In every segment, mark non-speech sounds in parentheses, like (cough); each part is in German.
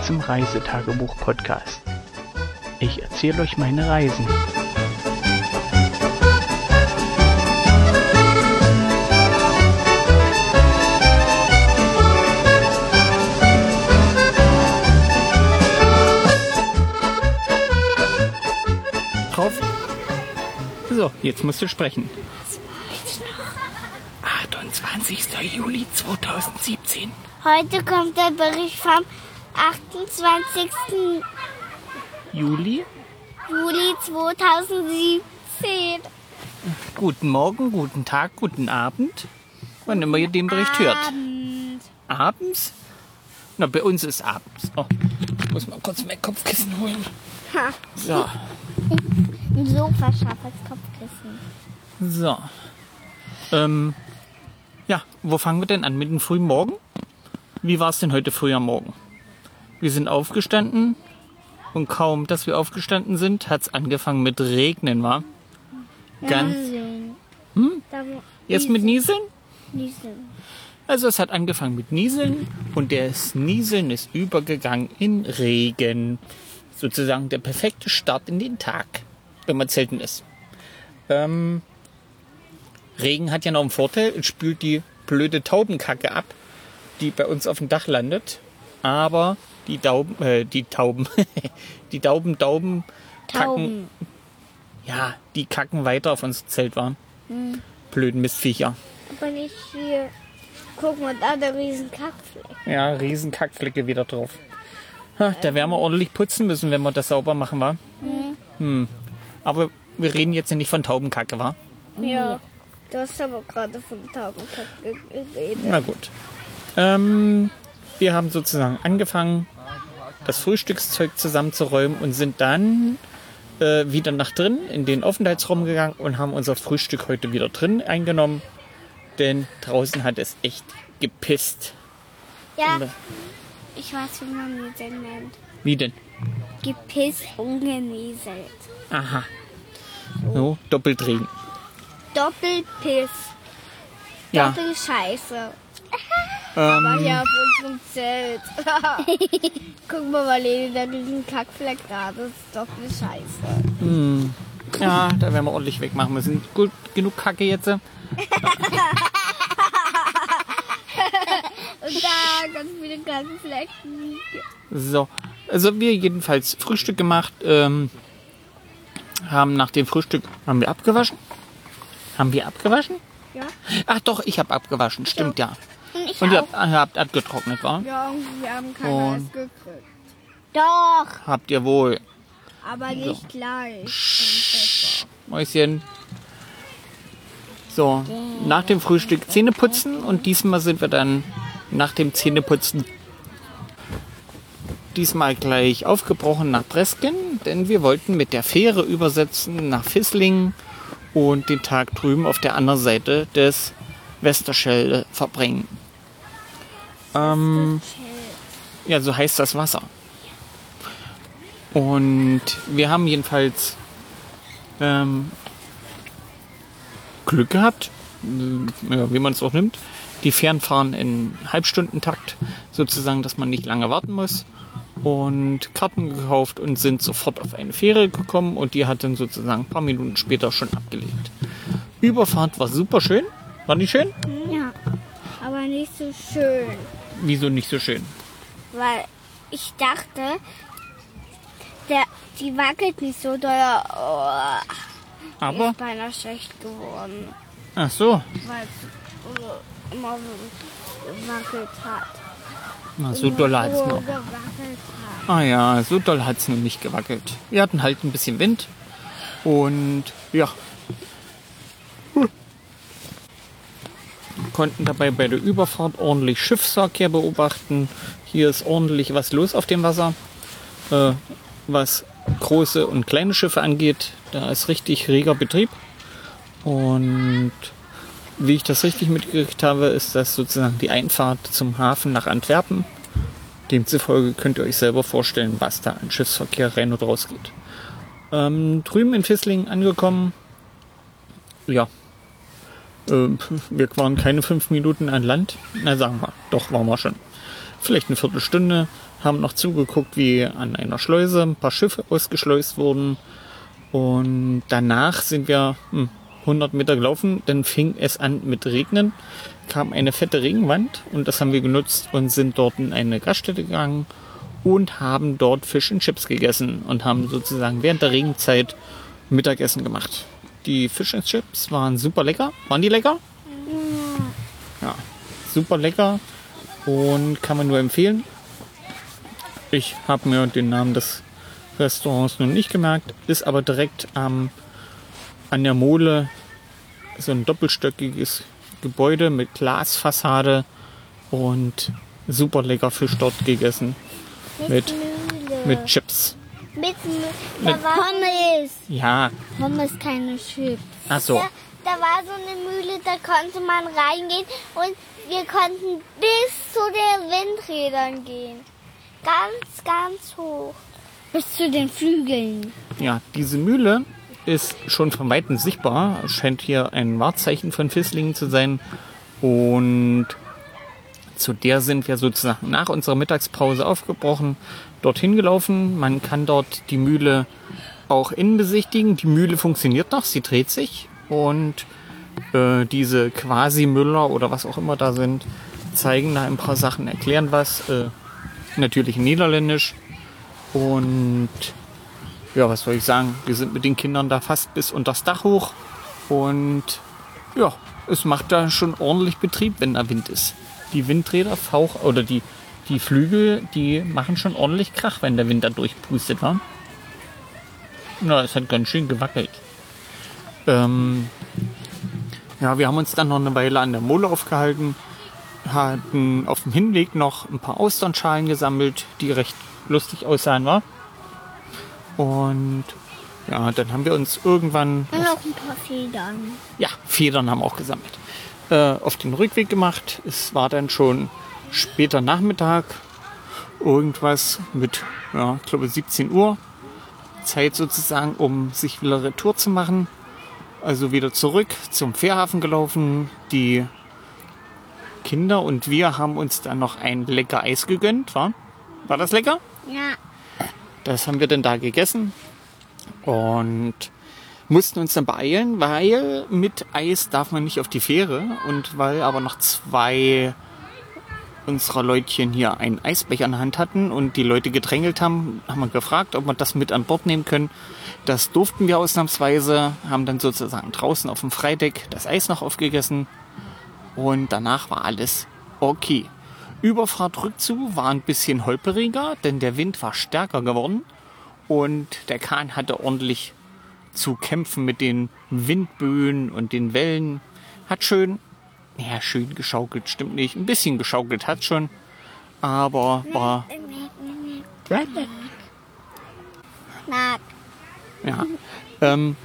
Willkommen zum Reisetagebuch-Podcast. Ich erzähle euch meine Reisen. Drauf. So, jetzt musst du sprechen. 28. Juli 2017. Heute kommt der Bericht vom 28. Juli? Juli 2017. Guten Morgen, guten Tag, guten Abend. Wann immer ihr den Bericht hört. Abend. Abends? Na, bei uns ist abends. Oh, ich muss mal kurz mein Kopfkissen holen. Ha, So, ein Sofa scharf als Kopfkissen. so. Ähm, ja, wo fangen wir denn an? Mit dem frühen Morgen? Wie war es denn heute früh am Morgen? Wir sind aufgestanden und kaum, dass wir aufgestanden sind, hat es angefangen mit Regnen, war? Ganz. Hm? Jetzt mit Nieseln? Nieseln. Also es hat angefangen mit Nieseln und das Nieseln ist übergegangen in Regen. Sozusagen der perfekte Start in den Tag, wenn man zelten ist. Ähm, Regen hat ja noch einen Vorteil, es spült die blöde Taubenkacke ab, die bei uns auf dem Dach landet. Aber die Tauben, äh, die Tauben, (laughs) die Tauben, Tauben kacken, ja, die kacken weiter auf unser Zelt waren. Blöden Mistviecher. Aber nicht hier. Guck mal, da der riesen Kackfleck. Ja, riesen Kackflecke wieder drauf. Ha, da werden wir ordentlich putzen müssen, wenn wir das sauber machen, wa? Hm. Aber wir reden jetzt ja nicht von Taubenkacke, wa? Ja. Du hast aber gerade von Taubenkacke geredet. Na gut. Ähm, wir haben sozusagen angefangen, das Frühstückszeug zusammenzuräumen und sind dann äh, wieder nach drin in den Aufenthaltsraum gegangen und haben unser Frühstück heute wieder drin eingenommen. Denn draußen hat es echt gepisst. Ja, ich weiß, wie man Nieseln nennt. Wie denn? Gepisst und genieselt. Aha. So, Doppelträgen. Doppelpiss. Ja. Doppelscheiße. Aber Ähm, ja, auf unserem Zelt. (laughs) Guck mal, Marlene, der riesen Kackfleck da. Das ist Doppelscheiße. Ja, da werden wir ordentlich wegmachen müssen. Gut, genug Kacke jetzt. (laughs) Und da ganz viele Kackflecken. So, also wir jedenfalls Frühstück gemacht. Ähm, haben nach dem Frühstück haben wir abgewaschen. Haben wir abgewaschen? Ja. Ach doch, ich habe abgewaschen. Stimmt ja. Und ich Und ihr auch. habt, ihr habt abgetrocknet, war? Ja, und wir haben kein Und- Eis gekriegt. Doch, Habt ihr wohl. aber nicht gleich. Mäuschen. So, nach dem Frühstück Zähne putzen und diesmal sind wir dann nach dem Zähneputzen diesmal gleich aufgebrochen nach Bresken, denn wir wollten mit der Fähre übersetzen nach Fisslingen und den Tag drüben auf der anderen Seite des Westerschelde verbringen. Ähm, ja, so heißt das Wasser. Und wir haben jedenfalls ähm, Glück gehabt, äh, ja, wie man es auch nimmt. Die Fähren fahren in Halbstundentakt, sozusagen, dass man nicht lange warten muss. Und Karten gekauft und sind sofort auf eine Fähre gekommen und die hat dann sozusagen ein paar Minuten später schon abgelegt. Überfahrt war super schön. War nicht schön? Ja, nicht so schön. Wieso nicht so schön? Weil ich dachte, der, die wackelt nicht so doll. Oh, Aber, ist beinahe schlecht geworden, ach so, weil es äh, immer so gewackelt hat. na, so doll hat es so noch. gewackelt hat. Ah ja, so doll hat es noch nicht gewackelt. Wir hatten halt ein bisschen Wind und ja. Konnten dabei bei der Überfahrt ordentlich Schiffsverkehr beobachten. Hier ist ordentlich was los auf dem Wasser. Äh, was große und kleine Schiffe angeht, da ist richtig reger Betrieb. Und wie ich das richtig mitgekriegt habe, ist das sozusagen die Einfahrt zum Hafen nach Antwerpen. Demzufolge könnt ihr euch selber vorstellen, was da an Schiffsverkehr rein und raus geht. Ähm, drüben in Fisslingen angekommen, ja, wir waren keine fünf Minuten an Land. Na, sagen wir, doch waren wir schon. vielleicht eine Viertelstunde, haben noch zugeguckt, wie an einer Schleuse ein paar Schiffe ausgeschleust wurden. Und danach sind wir hm, 100 Meter gelaufen, dann fing es an mit Regnen, kam eine fette Regenwand und das haben wir genutzt und sind dort in eine Gaststätte gegangen und haben dort Fisch und Chips gegessen und haben sozusagen während der Regenzeit Mittagessen gemacht. Die Fish and Chips waren super lecker. Waren die lecker? Ja, super lecker und kann man nur empfehlen. Ich habe mir den Namen des Restaurants noch nicht gemerkt, ist aber direkt am, an der Mole so ein doppelstöckiges Gebäude mit Glasfassade und super lecker Fisch dort gegessen. Mit, mit Chips. Mit, war Pommes. Ja, Pommes, keine Chips. ach so. Da, da war so eine Mühle, da konnte man reingehen und wir konnten bis zu den Windrädern gehen. Ganz, ganz hoch. Bis zu den Flügeln. Ja, diese Mühle ist schon von Weitem sichtbar. Scheint hier ein Wahrzeichen von Fisslingen zu sein. Und zu der sind wir sozusagen nach unserer Mittagspause aufgebrochen, dorthin gelaufen. Man kann dort die Mühle auch innen besichtigen. Die Mühle funktioniert noch, sie dreht sich. Und äh, diese Quasi-Müller oder was auch immer da sind, zeigen da ein paar Sachen, erklären was. Äh, natürlich Niederländisch. Und ja, was soll ich sagen? Wir sind mit den Kindern da fast bis unter das Dach hoch. Und ja, es macht da schon ordentlich Betrieb, wenn da Wind ist. Die Windräder, Fauch oder die, die Flügel, die machen schon ordentlich Krach, wenn der Wind da durchpustet, wa? Na, es hat ganz schön gewackelt. Ähm, ja, wir haben uns dann noch eine Weile an der Mole aufgehalten, hatten auf dem Hinweg noch ein paar Austernschalen gesammelt, die recht lustig aussahen, war. Und ja, dann haben wir uns irgendwann Und noch ein paar Federn. ja, Federn haben auch gesammelt. Äh, auf den Rückweg gemacht. Es war dann schon später Nachmittag. Irgendwas mit, ja, ich glaube 17 Uhr. Zeit sozusagen, um sich wieder Retour zu machen. Also wieder zurück zum Fährhafen gelaufen. Die Kinder und wir haben uns dann noch ein lecker Eis gegönnt. War, war das lecker? Ja. Das haben wir dann da gegessen und mussten uns dann beeilen, weil mit Eis darf man nicht auf die Fähre und weil aber noch zwei unserer Leutchen hier einen Eisbecher in der Hand hatten und die Leute gedrängelt haben, haben wir gefragt, ob wir das mit an Bord nehmen können. Das durften wir ausnahmsweise, haben dann sozusagen draußen auf dem Freideck das Eis noch aufgegessen und danach war alles okay. Überfahrt rückzu war ein bisschen holperiger, denn der Wind war stärker geworden und der Kahn hatte ordentlich zu kämpfen mit den Windböen und den Wellen. Hat schön, ja, schön geschaukelt, stimmt nicht. Ein bisschen geschaukelt hat schon, aber war, ja. Ähm,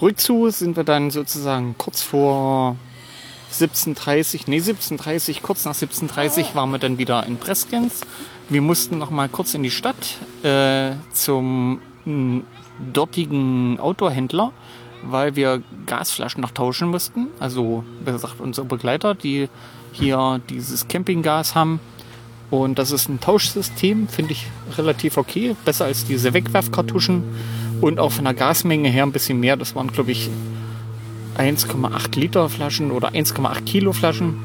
rückzu sind wir dann sozusagen kurz vor 17.30, nee 17.30, kurz nach 17.30 waren wir dann wieder in Breskens. Wir mussten noch mal kurz in die Stadt äh, zum m, dortigen Autohändler, weil wir Gasflaschen noch tauschen mussten. Also, wie gesagt, unsere Begleiter, die hier dieses Campinggas haben. Und das ist ein Tauschsystem, finde ich relativ okay. Besser als diese Wegwerfkartuschen. Und auch von der Gasmenge her ein bisschen mehr. Das waren, glaube ich, 1,8 Liter Flaschen oder 1,8 Kilo Flaschen.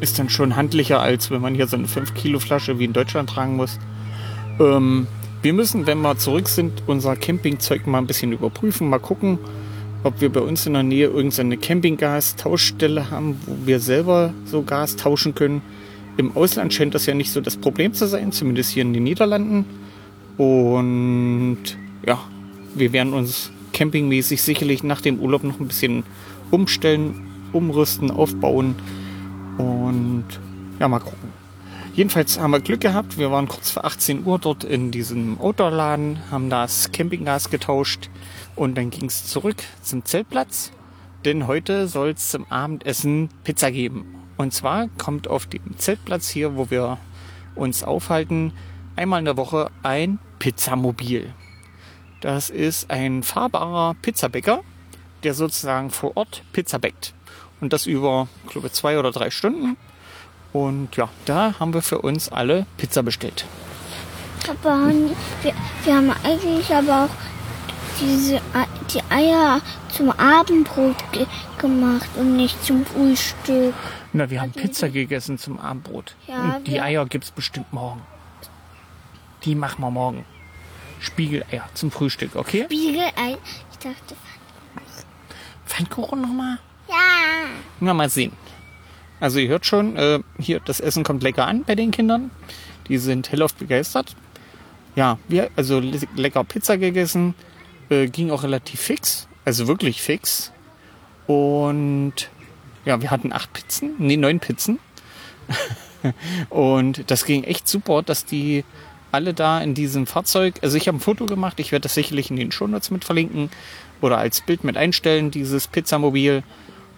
Ist dann schon handlicher, als wenn man hier so eine 5 Kilo Flasche wie in Deutschland tragen muss. Ähm, wir müssen, wenn wir zurück sind, unser Campingzeug mal ein bisschen überprüfen, mal gucken, ob wir bei uns in der Nähe irgendeine Campinggas-Tauschstelle haben, wo wir selber so Gas tauschen können. Im Ausland scheint das ja nicht so das Problem zu sein, zumindest hier in den Niederlanden. Und ja, wir werden uns campingmäßig sicherlich nach dem Urlaub noch ein bisschen umstellen, umrüsten, aufbauen und ja, mal gucken. Jedenfalls haben wir Glück gehabt. Wir waren kurz vor 18 Uhr dort in diesem Outdoor-Laden, haben das Campinggas getauscht und dann ging es zurück zum Zeltplatz. Denn heute soll es zum Abendessen Pizza geben. Und zwar kommt auf dem Zeltplatz hier, wo wir uns aufhalten, einmal in der Woche ein Pizzamobil. Das ist ein fahrbarer Pizzabäcker, der sozusagen vor Ort Pizza bäckt. Und das über, ich glaube, zwei oder drei Stunden. Und ja, da haben wir für uns alle Pizza bestellt. Aber wir, wir haben eigentlich aber auch diese die Eier zum Abendbrot ge gemacht und nicht zum Frühstück. Na, wir haben Pizza gegessen zum Abendbrot. Ja, Und die Eier gibt's bestimmt morgen. Die machen wir morgen. Spiegeleier zum Frühstück, okay? Spiegelei. Ich dachte, Pfannkuchen nochmal? ja. Na, mal sehen. Also ihr hört schon, äh, hier, das Essen kommt lecker an bei den Kindern. Die sind hellauf begeistert. Ja, wir, also le lecker Pizza gegessen. Äh, ging auch relativ fix. Also wirklich fix. Und ja, wir hatten acht Pizzen, nee, neun Pizzen. (laughs) Und das ging echt super, dass die alle da in diesem Fahrzeug, also ich habe ein Foto gemacht, ich werde das sicherlich in den Shownotes mit verlinken oder als Bild mit einstellen, dieses Pizzamobil.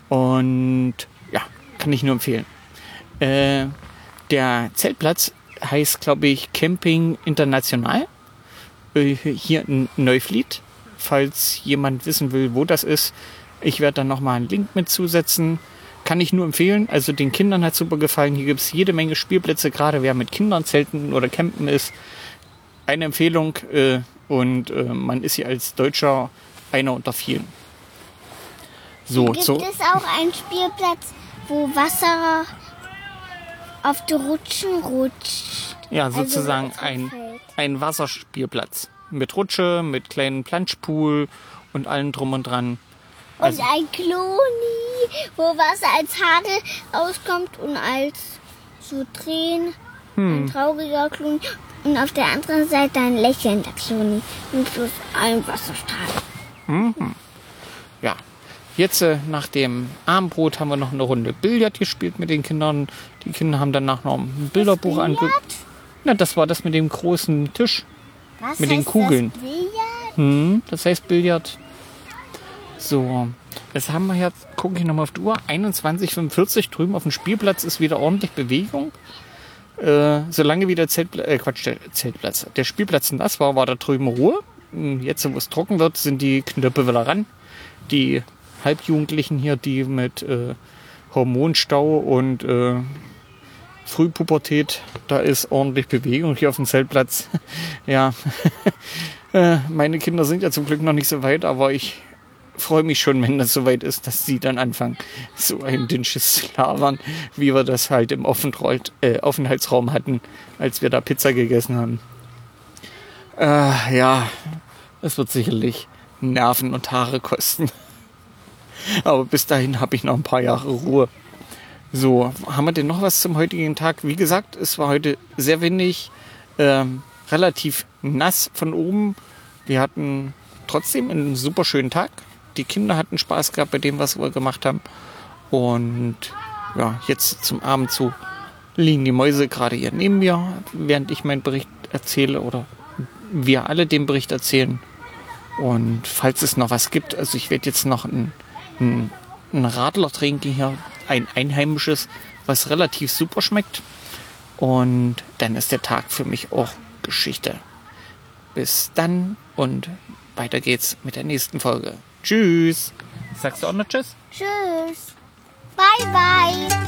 Und ja, kann ich nur empfehlen. Äh, der Zeltplatz heißt, glaube ich, Camping International. Äh, hier in Neuflied. Falls jemand wissen will, wo das ist, ich werde dann nochmal einen Link mit zusetzen. Kann ich nur empfehlen. Also den Kindern hat super gefallen. Hier gibt es jede Menge Spielplätze, gerade wer mit Kindern zelten oder campen ist. Eine Empfehlung äh, und äh, man ist hier als Deutscher einer unter vielen. So, Gibt so. es auch einen Spielplatz, wo Wasser auf die Rutschen rutscht? Ja, Also sozusagen es ein, ein Wasserspielplatz. Mit Rutsche, mit kleinen Planschpool und allem drum und dran. Also- und ein Kloni, wo Wasser als Hagel auskommt und als so Tränen. Hm. Ein trauriger Kloni. Und auf der anderen Seite ein lächelnder Kloni. Und plus ein Wasserstrahl. Ja. Jetzt äh, nach dem Abendbrot haben wir noch eine Runde Billard gespielt mit den Kindern. Die Kinder haben danach noch ein Bilderbuch ange... Billard? Na, das war das mit dem großen Tisch. Was Mit den Kugeln. Das Billard? Hm, das heißt Billard. So, jetzt haben wir jetzt, gucke ich nochmal auf die Uhr, 21.45 drüben auf dem Spielplatz ist wieder ordentlich Bewegung. Äh, solange wieder Zeltplatz, äh, Quatsch, der Zeltplatz, der Spielplatz nass war, war da drüben Ruhe. Hm, Jetzt, wo es trocken wird, sind die Knöpfe wieder ran. Die Halbjugendlichen hier, die mit äh, Hormonstau und äh, Frühpubertät, da ist ordentlich Bewegung hier auf dem Zeltplatz. (laughs) ja, (laughs) äh, meine Kinder sind ja zum Glück noch nicht so weit, aber ich freue mich schon, wenn das soweit ist, dass sie dann anfangen, (laughs) so ein dünnsches zu labern, wie wir das halt im Aufenthalt, äh, Aufenthaltsraum hatten, als wir da Pizza gegessen haben. Äh, ja, es wird sicherlich Nerven und Haare kosten. Aber bis dahin habe ich noch ein paar Jahre Ruhe. So, haben wir denn noch was zum heutigen Tag? Wie gesagt, es war heute sehr windig, ähm, relativ nass von oben. Wir hatten trotzdem einen super schönen Tag. Die Kinder hatten Spaß gehabt bei dem, was wir gemacht haben. Und ja, jetzt zum Abend zu liegen die Mäuse gerade hier neben mir, während ich meinen Bericht erzähle oder wir alle den Bericht erzählen. Und falls es noch was gibt, also ich werde jetzt noch ein, ein, ein Radler trinken hier, ein einheimisches, was relativ super schmeckt. Und dann ist der Tag für mich auch Geschichte. Bis dann und weiter geht's mit der nächsten Folge. Tschüss. Sagst du auch noch Tschüss? Tschüss. Bye, bye.